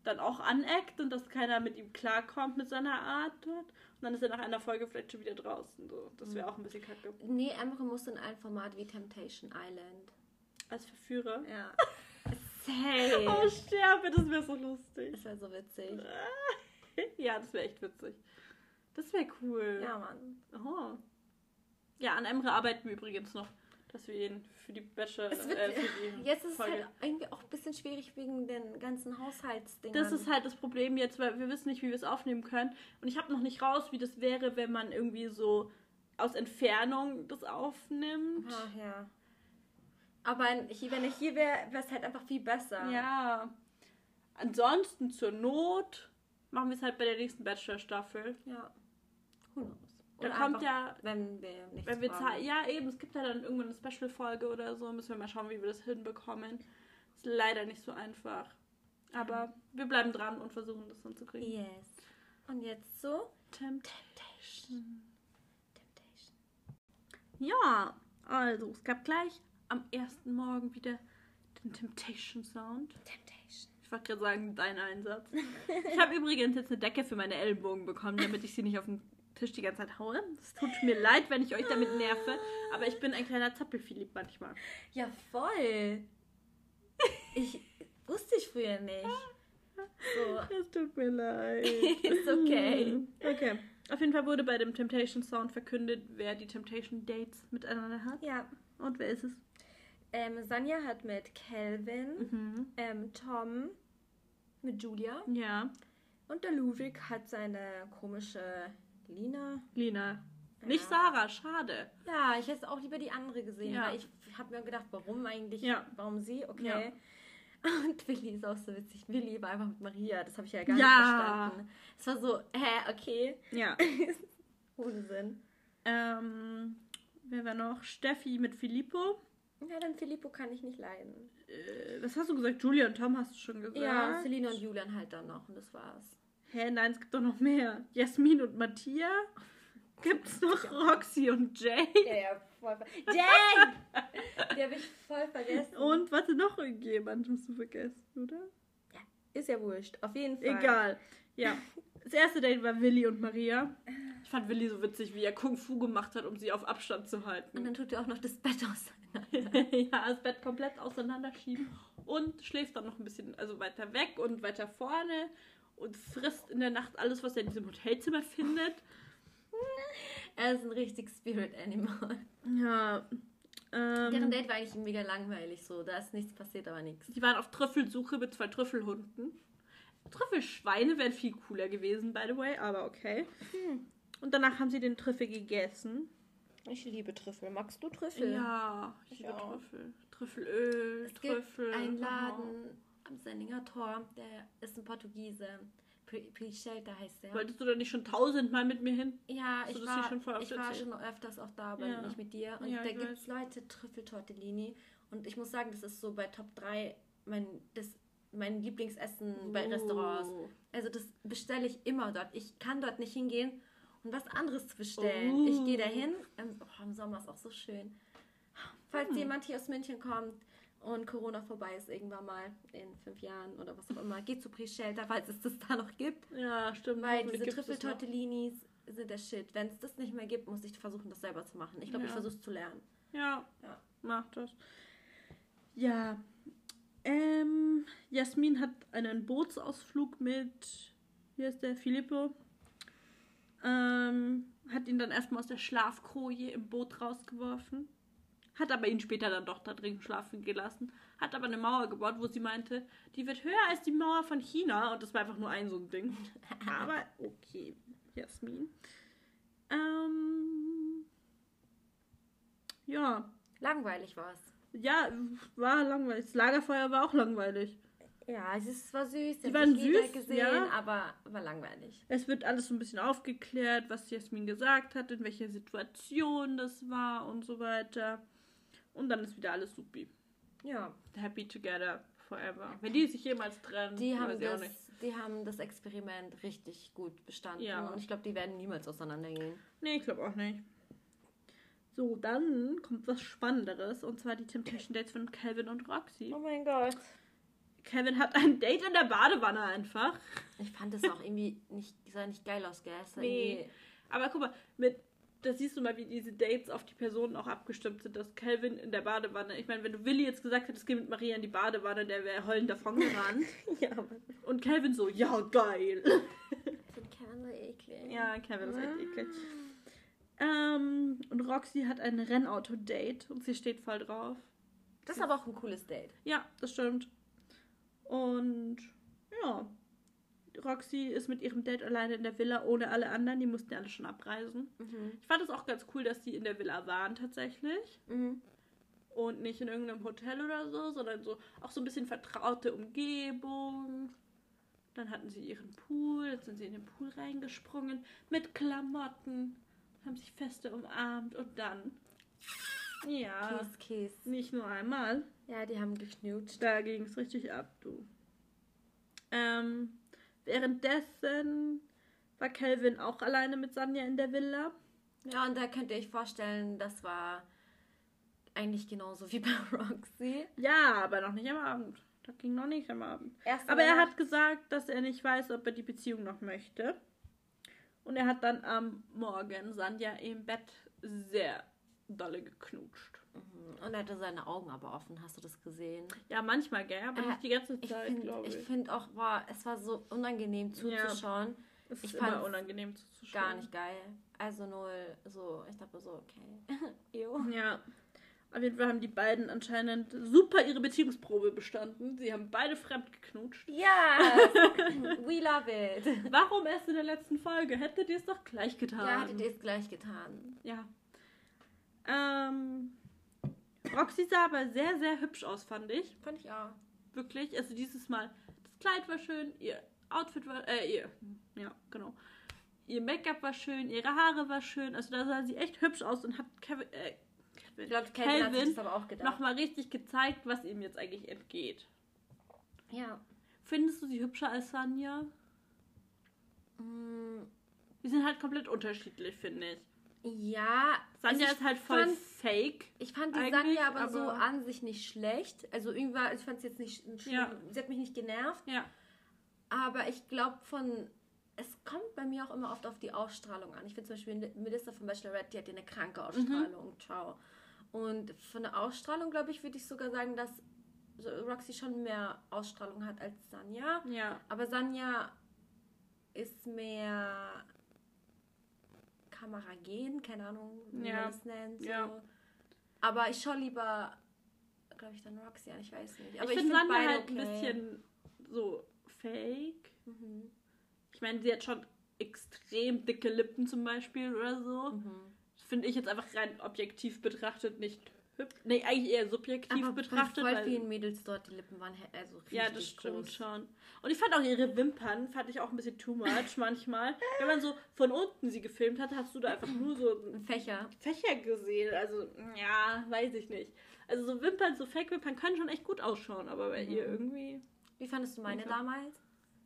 B: dann auch aneckt und dass keiner mit ihm klarkommt mit seiner Art dort. Und dann ist er nach einer Folge vielleicht schon wieder draußen. So. Das wäre mhm. auch ein bisschen kacke.
A: Nee, Emre muss in ein Format wie Temptation Island.
B: Als Verführer? Ja. Safe. Oh, sterbe, das wäre so lustig.
A: Das wäre so witzig.
B: ja, das wäre echt witzig. Das wäre cool. Ja, Mann. Oh. Ja, an Emre arbeiten wir übrigens noch, dass wir ihn für die Bachelor. Wird, äh, für
A: die jetzt ist Folge. es halt irgendwie auch ein bisschen schwierig wegen den ganzen Haushaltsdingen.
B: Das ist halt das Problem jetzt, weil wir wissen nicht, wie wir es aufnehmen können. Und ich habe noch nicht raus, wie das wäre, wenn man irgendwie so aus Entfernung das aufnimmt. Ach ja.
A: Aber wenn ich hier wäre, wäre es halt einfach viel besser.
B: Ja. Ansonsten zur Not machen wir es halt bei der nächsten Bachelor-Staffel. Ja. Who knows? Da kommt ja, wenn wir nicht wenn wir ja eben, es gibt ja dann irgendwann eine Special-Folge oder so, müssen wir mal schauen, wie wir das hinbekommen. Ist leider nicht so einfach. Aber wir bleiben dran und versuchen das dann zu kriegen. Yes.
A: Und jetzt so?
B: Temptation. Temptation. Ja, also es gab gleich am ersten Morgen wieder den Temptation Sound. Temptation. Ich wollte gerade sagen, dein Einsatz. ich habe übrigens jetzt eine Decke für meine Ellbogen bekommen, damit ich sie nicht auf den Tisch die ganze Zeit haue. Es tut mir leid, wenn ich euch damit nerve, aber ich bin ein kleiner Zappelphilipp manchmal.
A: Ja, voll. Ich wusste ich früher nicht.
B: So. Es tut mir leid. Ist okay. Okay. Auf jeden Fall wurde bei dem Temptation Sound verkündet, wer die Temptation Dates miteinander hat. Ja. Und wer ist es?
A: Ähm, Sanja hat mit Calvin, mhm. ähm, Tom mit Julia. Ja. Und der Ludwig hat seine komische Lina.
B: Lina. Ja. Nicht Sarah, schade.
A: Ja, ich hätte auch lieber die andere gesehen, ja. weil ich habe mir gedacht, warum eigentlich, ja. warum sie, okay. Und Willi ist auch so witzig. Willi war einfach mit Maria, das habe ich ja gar nicht verstanden. Es war so, hä, okay. Ja.
B: Ohne Sinn. Ähm, wer war noch? Steffi mit Filippo.
A: Ja, dann Filippo kann ich nicht leiden.
B: Äh, was hast du gesagt? Julia und Tom hast du schon gesagt. Ja,
A: Celine und Julian halt dann noch und das war's.
B: Hä, nein, es gibt doch noch mehr. Jasmin und Matthias. Gibt's noch Roxy und Jay? Ja, ja, voll vergessen. Jay! Die habe ich voll vergessen. Und warte, noch irgendjemand hast du vergessen, oder?
A: Ja, ist ja wurscht. Auf jeden Fall.
B: Egal. Ja. Das erste Date war Willi und Maria. Ich fand Willi so witzig, wie er Kung Fu gemacht hat, um sie auf Abstand zu halten.
A: Und dann tut er auch noch das Bett
B: auseinander. ja, das Bett komplett auseinanderschieben. Und schläft dann noch ein bisschen, also weiter weg und weiter vorne und frisst in der Nacht alles, was er in diesem Hotelzimmer findet.
A: er ist ein richtig Spirit Animal.
B: Ja.
A: Ähm, Deren Date war eigentlich mega langweilig so. Da ist nichts passiert, aber nichts.
B: Die waren auf Trüffelsuche mit zwei Trüffelhunden. Trüffelschweine wären viel cooler gewesen, by the way, aber okay. Hm. Und danach haben sie den Trüffel gegessen.
A: Ich liebe Trüffel. Magst du Trüffel?
B: Ja, ich, ich liebe auch. Trüffel. Trüffelöl,
A: es Trüffel. Gibt einen Laden oh. Am Senninger Tor, der ist ein Portugiese. Pre-Shelter heißt der.
B: Wolltest du da nicht schon tausendmal mit mir hin?
A: Ja, ich, war, schon ich war schon öfters auch da, aber ja. nicht mit dir. Und ja, da gibt es Leute, Trüffeltortellini. Und ich muss sagen, das ist so bei Top 3 mein, das, mein Lieblingsessen oh. bei Restaurants. Also das bestelle ich immer dort. Ich kann dort nicht hingehen und was anderes zu bestellen. Oh. Ich gehe da hin. Oh, Im Sommer ist auch so schön. Falls hm. jemand hier aus München kommt und Corona vorbei ist irgendwann mal in fünf Jahren oder was auch immer, geht zu Pre-Shelter, falls es das da noch gibt.
B: Ja, stimmt.
A: Weil diese Trüffeltortellinis sind der Shit. Wenn es das nicht mehr gibt, muss ich versuchen, das selber zu machen. Ich glaube, ja. ich versuche es zu lernen.
B: Ja, ja, mach das. Ja, ähm, Jasmin hat einen Bootsausflug mit, wie heißt der, Filippo. Ähm, hat ihn dann erstmal aus der Schlafkoje im Boot rausgeworfen hat aber ihn später dann doch da drin schlafen gelassen, hat aber eine Mauer gebaut, wo sie meinte, die wird höher als die Mauer von China und das war einfach nur ein so ein Ding. aber okay, Jasmin. Ähm, ja.
A: Langweilig war es.
B: Ja, war langweilig. Das Lagerfeuer war auch langweilig.
A: Ja, es war süß.
B: Die waren süß,
A: gesehen, ja. aber war langweilig.
B: Es wird alles so ein bisschen aufgeklärt, was Jasmin gesagt hat, in welcher Situation das war und so weiter. Und dann ist wieder alles supi.
A: Ja.
B: Happy together forever. Wenn die sich jemals trennen,
A: die haben das, Die haben das Experiment richtig gut bestanden. Ja. Und ich glaube, die werden niemals auseinandergehen.
B: Nee, ich glaube auch nicht. So, dann kommt was Spannenderes. Und zwar die Temptation Dates von Calvin und Roxy.
A: Oh mein Gott.
B: Kevin hat ein Date in der Badewanne einfach.
A: Ich fand das auch irgendwie nicht, sah nicht geil aus, gell?
B: Nee. Aber guck mal, mit da siehst du mal, wie diese Dates auf die Personen auch abgestimmt sind. Dass Calvin in der Badewanne, ich meine, wenn du Willi jetzt gesagt hättest, geh mit Maria in die Badewanne, der wäre heulend davon gerannt. ja, Und Calvin so, ja, geil.
A: Ich finde Kevin so eklig.
B: Ja, Kevin ist echt mm. eklig. Ähm, und Roxy hat ein Rennauto-Date und sie steht voll drauf.
A: Das ist aber auch ein cooles Date.
B: Ja, das stimmt. Und ja, Roxy ist mit ihrem Date alleine in der Villa ohne alle anderen. Die mussten ja alle schon abreisen. Mhm. Ich fand es auch ganz cool, dass die in der Villa waren tatsächlich. Mhm. Und nicht in irgendeinem Hotel oder so, sondern so auch so ein bisschen vertraute Umgebung. Dann hatten sie ihren Pool, jetzt sind sie in den Pool reingesprungen mit Klamotten, haben sich feste umarmt und dann. Ja.
A: Kiss, kiss.
B: Nicht nur einmal.
A: Ja, die haben geknutscht.
B: Da ging es richtig ab, du. Ähm, Währenddessen war Kelvin auch alleine mit Sanja in der Villa.
A: Ja, und da könnt ihr euch vorstellen, das war eigentlich genauso wie bei Roxy.
B: Ja, aber noch nicht am Abend. Das ging noch nicht am Abend. Erst aber er hat gesagt, dass er nicht weiß, ob er die Beziehung noch möchte. Und er hat dann am Morgen Sanja im Bett sehr dolle geknutscht.
A: Und er hatte seine Augen aber offen, hast du das gesehen?
B: Ja, manchmal, gell? Aber äh, nicht die ganze Zeit, glaube
A: ich. Ich finde auch, war, es war so unangenehm zuzuschauen. Ja,
B: es ist ich immer unangenehm zuzuschauen.
A: Gar nicht geil. Also null, so, ich dachte so, okay.
B: jo. Ja. Auf jeden Fall haben die beiden anscheinend super ihre Beziehungsprobe bestanden. Sie haben beide fremd geknutscht.
A: Ja, we love it.
B: Warum erst in der letzten Folge? Hättet ihr es doch gleich getan.
A: Ja, hättet ihr es gleich getan.
B: Ja. Ähm, Roxy sah aber sehr, sehr hübsch aus, fand ich.
A: Fand ich auch.
B: Wirklich. Also dieses Mal, das Kleid war schön, ihr Outfit war, äh, ihr, ja, genau. Ihr Make-up war schön, ihre Haare war schön. Also da sah sie echt hübsch aus und hat Kevin, äh,
A: Kevin, ich glaube, Kevin hat sich das aber auch gedacht.
B: nochmal richtig gezeigt, was ihm jetzt eigentlich entgeht.
A: Ja.
B: Findest du sie hübscher als Sanja? Mm. Die sind halt komplett unterschiedlich, finde ich.
A: Ja.
B: Sanja also ist halt voll fand, fake.
A: Ich fand die Sanja aber, aber, so an sich nicht schlecht. Also irgendwann, ich fand es jetzt nicht schlimm. Ja. Sie hat mich nicht genervt.
B: Ja.
A: Aber ich glaube von. Es kommt bei mir auch immer oft auf die Ausstrahlung an. Ich finde zum Beispiel Melissa von Bachelorette, die hat ja eine kranke Ausstrahlung. Mhm. Ciao. Und von der Ausstrahlung, glaube ich, würde ich sogar sagen, dass Roxy schon mehr Ausstrahlung hat als Sanja.
B: Ja.
A: Aber Sanja ist mehr Kamera gehen, keine Ahnung, wie ja. man das nennt. So. Ja. Aber ich schaue lieber, glaube ich, dann Roxy an, ich weiß nicht. Aber ich, ich finde
B: Sandra halt okay. ein bisschen so fake. Mhm. Ich meine, sie hat schon extrem dicke Lippen zum Beispiel oder so. Mhm. Finde ich jetzt einfach rein objektiv betrachtet nicht. Nee, eigentlich eher subjektiv Aber betrachtet.
A: Voll weil vielen Mädels dort die Lippen waren also
B: richtig Ja, das stimmt groß. schon. Und ich fand auch ihre Wimpern, fand ich auch ein bisschen too much manchmal. Wenn man so von unten sie gefilmt hat, hast du da einfach nur so
A: Fächer.
B: Fächer gesehen. Also, ja, weiß ich nicht. Also so Wimpern, so Fake-Wimpern können schon echt gut ausschauen, aber bei mhm. ihr irgendwie.
A: Wie fandest du meine damals?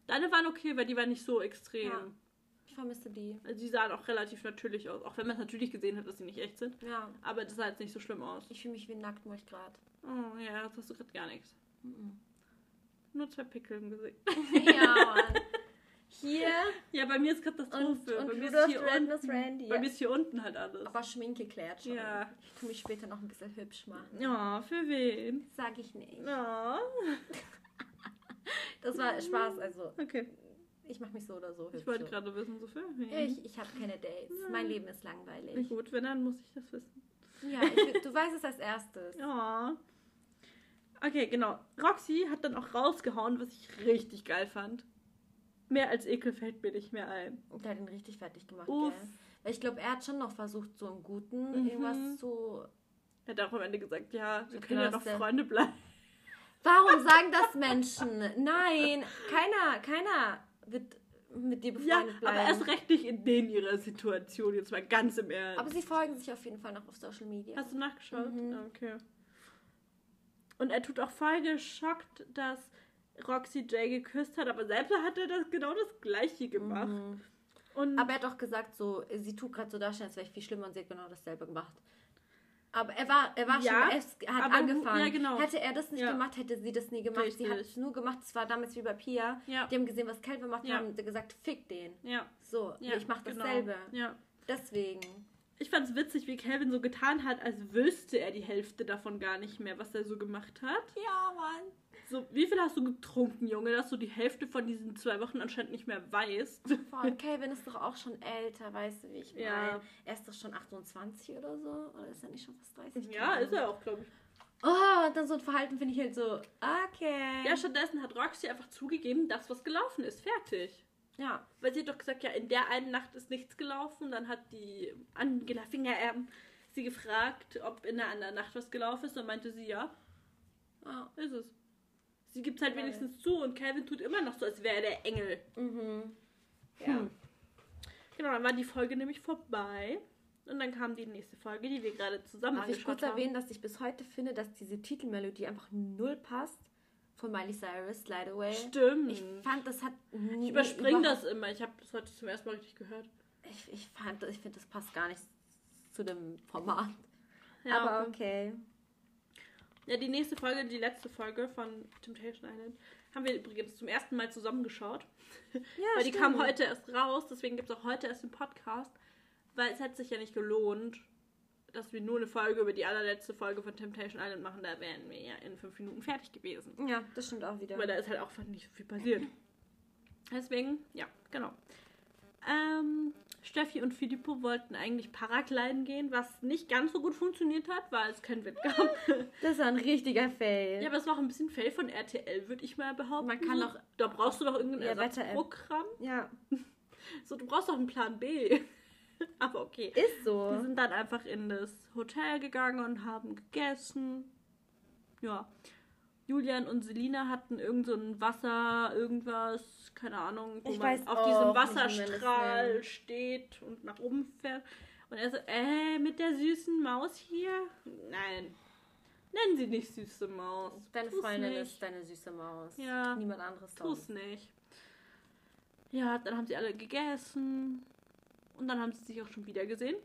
B: Deine waren okay, weil die waren nicht so extrem.
A: Ja. Ich vermisse die.
B: Also die sahen auch relativ natürlich aus. Auch wenn man es natürlich gesehen hat, dass sie nicht echt sind. Ja. Aber das sah jetzt nicht so schlimm aus.
A: Ich fühle mich wie nackt, muss ich gerade.
B: Oh ja, jetzt hast du gerade gar nichts. Mhm. Nur zwei Pickel im Gesicht.
A: ja, Mann. Hier.
B: Ja, bei mir ist Katastrophe. Und, und bei, mir ist hier unten, Randy. bei mir ist hier unten halt alles.
A: Aber Schminke klärt schon. Ja. Ich tue mich später noch ein bisschen hübsch machen.
B: Ja, für wen?
A: Sag ich nicht. Ja. das war Spaß, also. Okay. Ich mache mich so oder so
B: hübsch. Ich wollte gerade wissen, so für
A: wen? Ich, ich habe keine Dates. Ja. Mein Leben ist langweilig.
B: Gut, wenn, dann muss ich das wissen.
A: Ja, ich, du weißt es als erstes.
B: Ja. Okay, genau. Roxy hat dann auch rausgehauen, was ich richtig geil fand. Mehr als Ekel fällt mir nicht mehr ein.
A: Der hat ihn richtig fertig gemacht, Uff. gell? Weil ich glaube, er hat schon noch versucht, so im Guten mhm. irgendwas zu.
B: Er hat auch am Ende gesagt, ja, wir können ja noch Freunde bleiben.
A: Warum sagen das Menschen? Nein, keiner, keiner wird mit dir befreundet
B: ja, bleiben. aber erst recht nicht in denen ihrer Situation, jetzt mal ganz im Ernst.
A: Aber sie folgen sich auf jeden Fall noch auf Social Media.
B: Hast du nachgeschaut? Mhm. Ah, okay. Und er tut auch voll geschockt, dass Roxy Jay geküsst hat, aber selbst hat er das genau das gleiche gemacht. Mhm.
A: Aber er hat auch gesagt, so, sie tut gerade so darstellen, als wäre ich viel schlimmer und sie hat genau dasselbe gemacht. Aber er war, er war ja, schon, er hat angefangen. Ja, genau. Hätte er das nicht ja. gemacht, hätte sie das nie gemacht. Richtig. Sie hat es nur gemacht, es war damals wie bei Pia. Ja. Die haben gesehen, was Calvin macht, ja. haben gesagt, fick den. Ja. So, ich mach genau. dasselbe. Genau. Ja. Deswegen.
B: Ich fand es witzig, wie Calvin so getan hat, als wüsste er die Hälfte davon gar nicht mehr, was er so gemacht hat.
A: Ja, Mann.
B: So, wie viel hast du getrunken, Junge, dass du die Hälfte von diesen zwei Wochen anscheinend nicht mehr weißt?
A: Voll, Calvin ist doch auch schon älter, weißt du, wie ich meine? Ja. Er ist doch schon 28 oder so. Oder ist er nicht schon fast 30?
B: Ja, ist er auch, glaube ich.
A: Oh, dann so ein Verhalten finde ich halt so, okay.
B: Ja, stattdessen hat Roxy einfach zugegeben, dass was gelaufen ist. Fertig. Ja. Weil sie hat doch gesagt, ja, in der einen Nacht ist nichts gelaufen. Dann hat die Angela Finger ähm, sie gefragt, ob in der anderen Nacht was gelaufen ist. Dann meinte sie, ja. Ah, ist es. Sie gibt es halt wenigstens zu und Calvin tut immer noch so, als wäre er der Engel. Mhm. Ja. Hm. Genau, dann war die Folge nämlich vorbei. Und dann kam die nächste Folge, die wir gerade zusammen
A: Darf ich kurz haben. erwähnen, dass ich bis heute finde, dass diese Titelmelodie einfach null passt von Miley Cyrus, Slide Away. Stimmt. Ich fand, das hat.
B: Ich überspringe das immer. Ich habe das heute zum ersten Mal richtig gehört.
A: Ich, ich fand, ich finde, das passt gar nicht zu dem Format. Ja, Aber okay. okay.
B: Ja, die nächste Folge, die letzte Folge von Temptation Island, haben wir übrigens zum ersten Mal zusammengeschaut. Ja, weil die kam heute erst raus, deswegen gibt es auch heute erst den Podcast. Weil es hätte sich ja nicht gelohnt, dass wir nur eine Folge über die allerletzte Folge von Temptation Island machen. Da wären wir ja in fünf Minuten fertig gewesen.
A: Ja, das stimmt auch wieder.
B: Weil da ist halt auch nicht so viel passiert. Deswegen, ja, genau. Ähm, Steffi und Filippo wollten eigentlich Paragliden gehen, was nicht ganz so gut funktioniert hat, weil es kein Wind gab.
A: Das war ein richtiger Fail.
B: Ja, aber es war auch ein bisschen Fail von RTL, würde ich mal behaupten. Man kann doch. Da brauchst du doch irgendein ja, Ersatzprogramm. Ja. So, du brauchst doch einen Plan B. aber okay.
A: Ist so.
B: Die sind dann einfach in das Hotel gegangen und haben gegessen. Ja. Julian und Selina hatten irgend so ein Wasser, irgendwas, keine Ahnung, wo ich man auf diesem Wasserstrahl steht und nach oben fährt. Und er so, äh, mit der süßen Maus hier? Nein. Nennen sie nicht süße Maus.
A: Deine tu's Freundin nicht. ist deine süße Maus. Ja. Niemand anderes.
B: Tu's nicht. Ja, dann haben sie alle gegessen. Und dann haben sie sich auch schon wieder gesehen.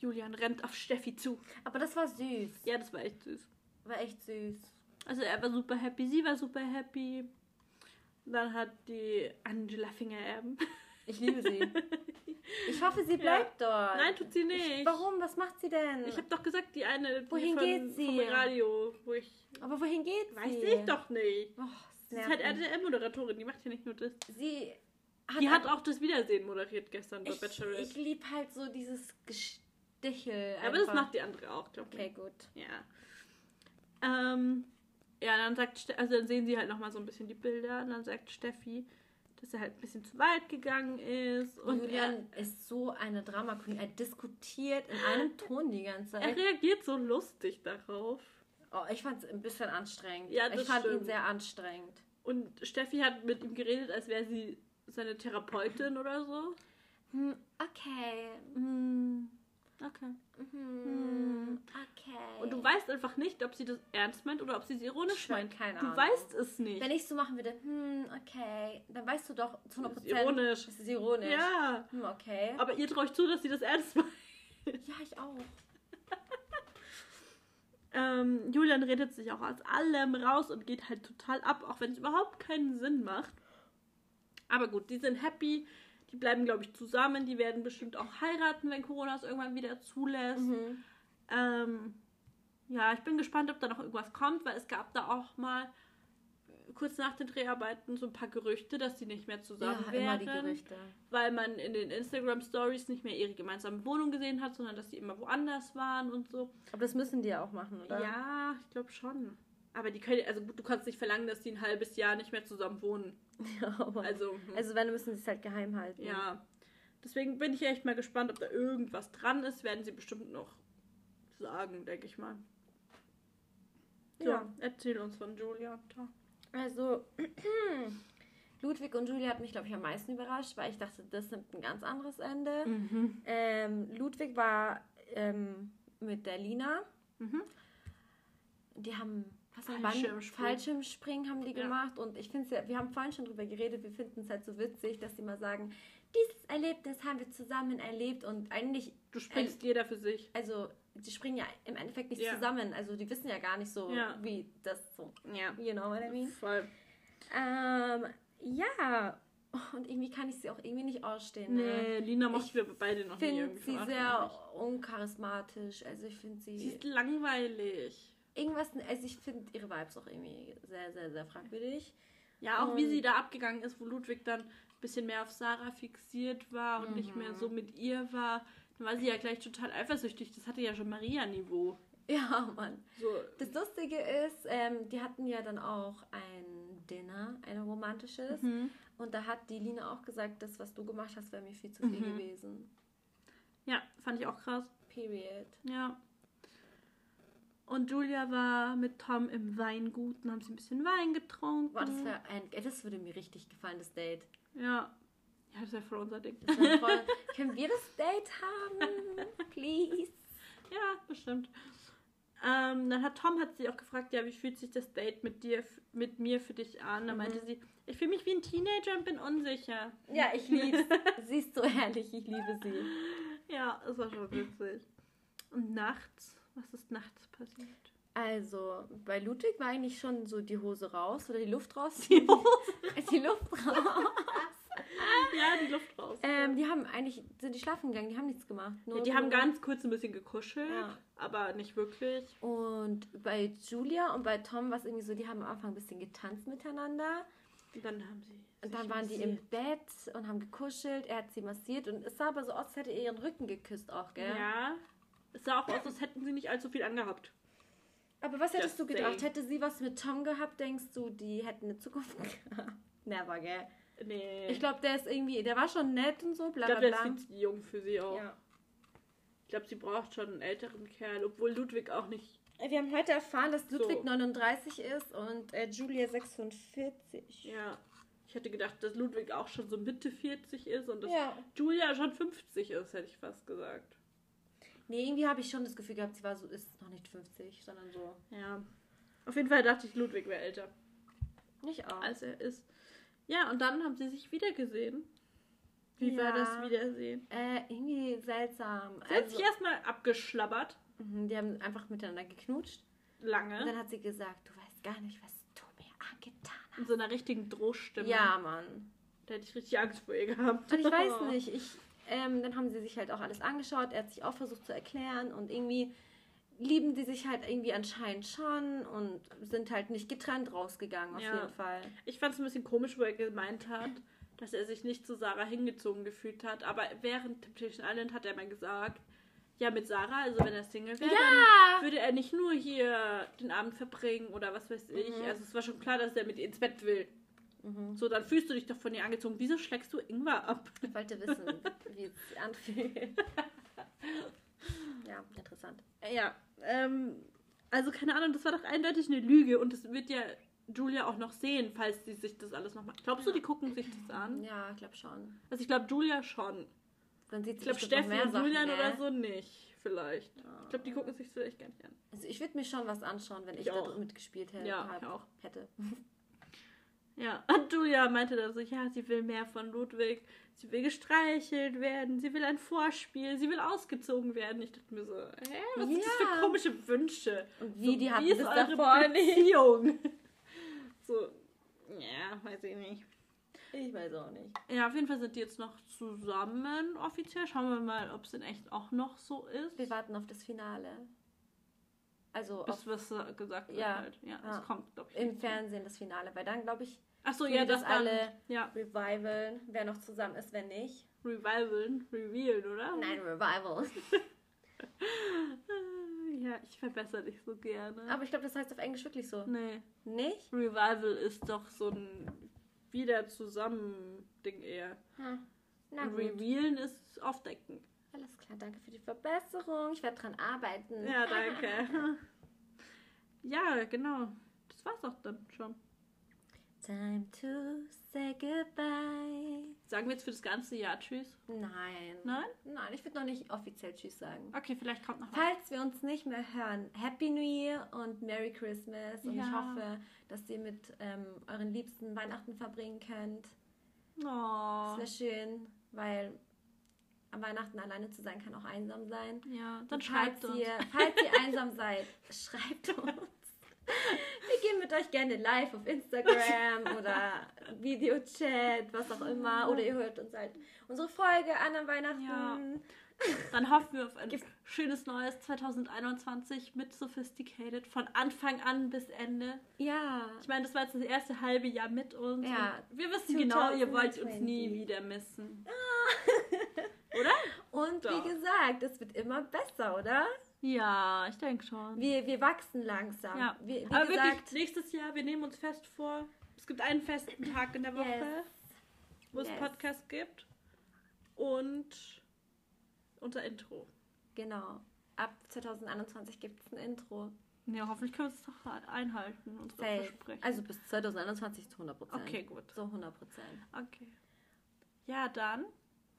B: Julian rennt auf Steffi zu.
A: Aber das war süß.
B: Ja, das war echt süß.
A: War echt süß.
B: Also er war super happy, sie war super happy. Dann hat die Angela Fingererben.
A: Ich liebe sie. Ich hoffe, sie bleibt ja. dort.
B: Nein, tut sie nicht. Ich,
A: warum? Was macht sie denn?
B: Ich habe doch gesagt, die eine
A: wohin
B: von,
A: geht sie?
B: vom Radio, wo ich.
A: Aber wohin geht
B: weiß sie? Weiß ich doch nicht.
A: Oh,
B: Sie ist halt RTL-Moderatorin, die macht ja nicht nur das. Sie hat die hat auch das Wiedersehen moderiert gestern bei
A: Bachelorette. Ich liebe halt so dieses Gestichel.
B: Ja, aber das macht die andere auch, glaube ich. Okay, gut. Ja. Ähm, ja, dann sagt, also dann sehen sie halt nochmal so ein bisschen die Bilder und dann sagt Steffi, dass er halt ein bisschen zu weit gegangen ist.
A: Und Julian er, ist so eine Drama Queen. Er diskutiert in einem Ton die ganze Zeit.
B: Er reagiert so lustig darauf.
A: Oh, ich fand es ein bisschen anstrengend. Ja, ich fand stimmt. ihn sehr anstrengend.
B: Und Steffi hat mit ihm geredet, als wäre sie seine Therapeutin oder so.
A: Hm, okay. Hm. Okay.
B: Mhm. Okay. Und du weißt einfach nicht, ob sie das ernst meint oder ob sie es ironisch meint. Keine Ahnung. Du weißt es nicht.
A: Wenn ich so machen würde, hm, okay, dann weißt du doch zu 100%. Das ist ironisch. Das ist ironisch.
B: Ja. Hm, okay. Aber ihr traut zu, dass sie das ernst meint.
A: Ja, ich auch.
B: ähm, Julian redet sich auch aus allem raus und geht halt total ab, auch wenn es überhaupt keinen Sinn macht. Aber gut, die sind happy die bleiben, glaube ich, zusammen. Die werden bestimmt auch heiraten, wenn Corona es irgendwann wieder zulässt. Mhm. Ähm, ja, ich bin gespannt, ob da noch irgendwas kommt, weil es gab da auch mal kurz nach den Dreharbeiten so ein paar Gerüchte, dass sie nicht mehr zusammen ja, wären. Immer die Gerüchte. Weil man in den Instagram Stories nicht mehr ihre gemeinsame Wohnung gesehen hat, sondern dass sie immer woanders waren und so.
A: Aber das müssen die ja auch machen, oder?
B: Ja, ich glaube schon. Aber die können, also du kannst nicht verlangen, dass die ein halbes Jahr nicht mehr zusammen wohnen. Ja,
A: aber also, hm. also wenn, müssen sie es halt geheim halten.
B: Ja. Deswegen bin ich echt mal gespannt, ob da irgendwas dran ist. Werden sie bestimmt noch sagen, denke ich mal. So, ja. erzähl uns von Julia.
A: Also, Ludwig und Julia hat mich, glaube ich, am meisten überrascht, weil ich dachte, das nimmt ein ganz anderes Ende. Mhm. Ähm, Ludwig war ähm, mit der Lina. Mhm. Die haben Fallschirmspringen. Fallschirmspringen haben die ja. gemacht und ich finde es ja, wir haben vorhin schon drüber geredet, wir finden es halt so witzig, dass die mal sagen, dieses Erlebnis haben wir zusammen erlebt und eigentlich.
B: Du springst jeder für sich.
A: Also, die springen ja im Endeffekt nicht ja. zusammen, also die wissen ja gar nicht so, ja. wie das so. Ja. You know what I mean? Voll. Ähm, ja. Und irgendwie kann ich sie auch irgendwie nicht ausstehen. Ne? Nee, Lina mochten wir beide noch nie. Ich finde sie sehr uncharismatisch. Also ich finde sie.
B: Sie ist langweilig
A: irgendwas, also ich finde ihre Vibes auch irgendwie sehr, sehr, sehr fragwürdig.
B: Ja, auch und wie sie da abgegangen ist, wo Ludwig dann ein bisschen mehr auf Sarah fixiert war und mhm. nicht mehr so mit ihr war. Dann war sie ja gleich total eifersüchtig. Das hatte ja schon Maria-Niveau.
A: Ja, Mann. So. Das Lustige ist, ähm, die hatten ja dann auch ein Dinner, ein romantisches. Mhm. Und da hat die Lina auch gesagt, das, was du gemacht hast, wäre mir viel zu viel mhm. gewesen.
B: Ja, fand ich auch krass.
A: Period.
B: Ja. Und Julia war mit Tom im Weingut und haben sie ein bisschen Wein getrunken.
A: Boah, das, ein, das würde mir richtig gefallen, das Date.
B: Ja. Ja, das wäre voll unser Ding.
A: Voll, können wir das Date haben? Please.
B: Ja, bestimmt. Ähm, dann hat Tom hat sie auch gefragt, ja, wie fühlt sich das Date mit dir, mit mir für dich an? Da mhm. meinte sie, ich fühle mich wie ein Teenager und bin unsicher.
A: Ja, ich liebe sie. ist so herrlich, ich liebe sie.
B: Ja, das war schon witzig. Und nachts was ist nachts passiert?
A: Also, bei Ludwig war eigentlich schon so die Hose raus oder die Luft raus. Die Hose? die Luft raus. ja, die Luft raus. Ähm, die haben eigentlich, sind die schlafen gegangen, die haben nichts gemacht.
B: Ja, die haben ganz kurz ein bisschen gekuschelt, ja. aber nicht wirklich.
A: Und bei Julia und bei Tom war es irgendwie so, die haben am Anfang ein bisschen getanzt miteinander.
B: Und dann haben sie.
A: Und dann waren massiert. die im Bett und haben gekuschelt, er hat sie massiert und es sah aber so aus, als hätte er ihren Rücken geküsst auch, gell?
B: Ja, sah auch aus, als hätten sie nicht allzu viel angehabt.
A: Aber was hättest Just du gedacht? Saying. Hätte sie was mit Tom gehabt, denkst du, die hätten eine Zukunft gehabt? Never, gell? Nee. Ich glaube, der ist irgendwie, der war schon nett und so,
B: bla bla bla. Ich glaube, der ist jung für sie auch. Ja. Ich glaube, sie braucht schon einen älteren Kerl, obwohl Ludwig auch nicht.
A: Wir haben heute erfahren, dass Ludwig so. 39 ist und äh, Julia 46.
B: Ja. Ich hätte gedacht, dass Ludwig auch schon so Mitte 40 ist und dass ja. Julia schon 50 ist, hätte ich fast gesagt.
A: Nee, irgendwie habe ich schon das Gefühl gehabt, sie war so, ist noch nicht 50, sondern so.
B: Ja. Auf jeden Fall dachte ich, Ludwig wäre älter.
A: Nicht auch.
B: Als er ist. Ja, und dann haben sie sich wieder gesehen. Wie ja. war das Wiedersehen?
A: Äh, irgendwie seltsam.
B: Sie also, hat sich erstmal abgeschlabbert.
A: Mhm, die haben einfach miteinander geknutscht.
B: Lange.
A: Und dann hat sie gesagt, du weißt gar nicht, was du mir angetan hast.
B: In so einer richtigen Drohstimme.
A: Ja, Mann.
B: Da hätte ich richtig Angst vor ihr gehabt.
A: Und ich weiß nicht, ich ähm, dann haben sie sich halt auch alles angeschaut. Er hat sich auch versucht zu erklären und irgendwie lieben die sich halt irgendwie anscheinend schon und sind halt nicht getrennt rausgegangen, auf ja. jeden Fall.
B: Ich fand es ein bisschen komisch, wo er gemeint hat, dass er sich nicht zu Sarah hingezogen gefühlt hat. Aber während Temptation Island hat er mal gesagt, ja, mit Sarah, also wenn er Single wäre, ja. würde er nicht nur hier den Abend verbringen oder was weiß ich. Mhm. Also es war schon klar, dass er mit ihr ins Bett will. Mhm. So, dann fühlst du dich doch von ihr angezogen. Wieso schlägst du Ingwer ab?
A: Ich wollte wissen, wie es sich anfühlt. ja, interessant.
B: Ja, ähm, also keine Ahnung, das war doch eindeutig eine Lüge und das wird ja Julia auch noch sehen, falls sie sich das alles nochmal. Glaubst du, die gucken sich das an?
A: Ja, ich glaube schon.
B: Also ich glaube Julia schon. Dann sieht ich glaube Steffi und Julian oder so nicht, vielleicht. Ja. Ich glaube, die gucken sich vielleicht gar nicht an.
A: Also ich würde mir schon was anschauen, wenn ich, ich da mitgespielt hätte. Ja, ich auch. hätte.
B: Ja, und Julia meinte dann so, ja, sie will mehr von Ludwig. Sie will gestreichelt werden, sie will ein Vorspiel, sie will ausgezogen werden. Ich dachte mir so, hä, was ja. sind das für komische Wünsche? Und wie, so, die hatten wie ist das eure Beziehung? so, ja, weiß ich nicht.
A: Ich weiß auch nicht.
B: Ja, auf jeden Fall sind die jetzt noch zusammen offiziell. Schauen wir mal, ob es in echt auch noch so ist.
A: Wir warten auf das Finale.
B: Also Bis was gesagt wird
A: ja,
B: halt.
A: Ja, ja. es kommt, glaube ich. Im Fernsehen das Finale, weil dann, glaube ich, Ach so, ja, das, das alle ja. revivalen, wer noch zusammen ist, wenn nicht.
B: Revivalen? Revealen, oder?
A: Nein, Revival.
B: ja, ich verbessere dich so gerne.
A: Aber ich glaube, das heißt auf Englisch wirklich so.
B: Nee.
A: Nicht?
B: Revival ist doch so ein wieder zusammen Ding eher. Hm. Na Und Revealen ist aufdecken.
A: Alles klar, danke für die Verbesserung. Ich werde dran arbeiten.
B: Ja, danke. ja, genau. Das war's auch dann schon.
A: Time to say goodbye.
B: Sagen wir jetzt für das ganze Jahr Tschüss?
A: Nein.
B: Nein?
A: Nein, ich würde noch nicht offiziell Tschüss sagen.
B: Okay, vielleicht kommt noch
A: was. Falls wir uns nicht mehr hören, Happy New Year und Merry Christmas. Und ja. ich hoffe, dass ihr mit ähm, euren Liebsten Weihnachten verbringen könnt.
B: Oh.
A: Das wäre schön, weil am Weihnachten alleine zu sein kann auch einsam sein.
B: Ja, dann schreibt
A: uns. Ihr, falls ihr einsam seid, schreibt uns. Wir gehen mit euch gerne live auf Instagram oder Videochat, was auch immer. Oder ihr hört uns halt unsere Folge an am Weihnachten. Ja.
B: Dann hoffen wir auf ein Gibt schönes neues 2021 mit Sophisticated von Anfang an bis Ende.
A: Ja.
B: Ich meine, das war jetzt das erste halbe Jahr mit uns. Ja. wir wissen genau, ihr wollt uns nie wieder missen. oder?
A: Und Doch. wie gesagt, es wird immer besser, oder?
B: Ja, ich denke schon.
A: Wir, wir wachsen langsam.
B: Ja.
A: Wie, wie
B: Aber gesagt, wirklich, nächstes Jahr, wir nehmen uns fest vor, es gibt einen festen Tag in der Woche, yes. wo es yes. Podcast gibt. Und unser Intro.
A: Genau. Ab 2021 gibt es ein Intro.
B: Ja, hoffentlich können wir es doch einhalten und versprechen.
A: Also bis 2021 zu 100%.
B: Okay, gut.
A: So 100%.
B: Okay. Ja, dann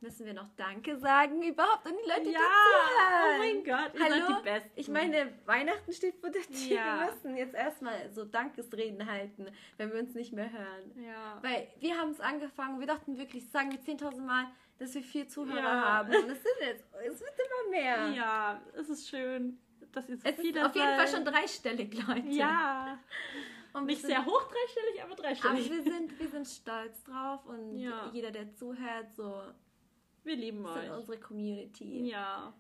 A: Müssen wir noch Danke sagen überhaupt an die Leute,
B: ja, die zuhören? Oh mein Gott, ihr
A: Hallo? seid die Besten. Ich meine, Weihnachten steht vor der Tür. Ja. Wir müssen jetzt erstmal so Dankesreden halten, wenn wir uns nicht mehr hören.
B: Ja.
A: Weil wir haben es angefangen, wir dachten wirklich, sagen wir 10.000 Mal, dass wir vier Zuhörer ja. haben. Und es, sind jetzt, es wird immer mehr.
B: Ja, es ist schön, dass ihr so
A: es viele ist auf jeden Fall schon dreistellig, Leute.
B: Ja. Und Nicht sind, sehr hoch dreistellig, aber dreistellig.
A: Aber wir sind, wir sind stolz drauf und jeder, der zuhört, so
B: wir lieben
A: das
B: euch.
A: Sind unsere Community.
B: Ja.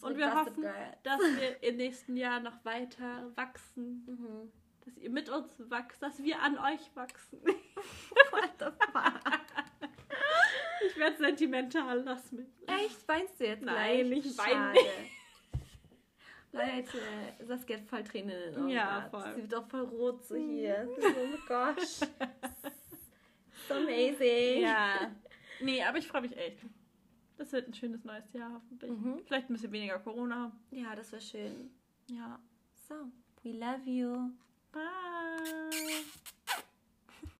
B: Und wir hoffen, dass wir im nächsten Jahr noch weiter wachsen.
A: Mhm.
B: Dass ihr mit uns wachst, dass wir an euch wachsen.
A: What the fuck?
B: Ich werde sentimental, lass mich.
A: Echt? Weinst du jetzt
B: Nein,
A: gleich?
B: ich weine nicht.
A: Leute, Saskia hat voll Tränen in den Augen.
B: Ja, voll.
A: Sie wird auch voll rot so hier. oh mein gosh. So amazing.
B: Ja. Nee, aber ich freue mich echt. Das wird ein schönes neues Jahr, hoffentlich. Mhm. Vielleicht ein bisschen weniger Corona.
A: Ja, das wäre schön.
B: Ja.
A: So, we love you.
B: Bye.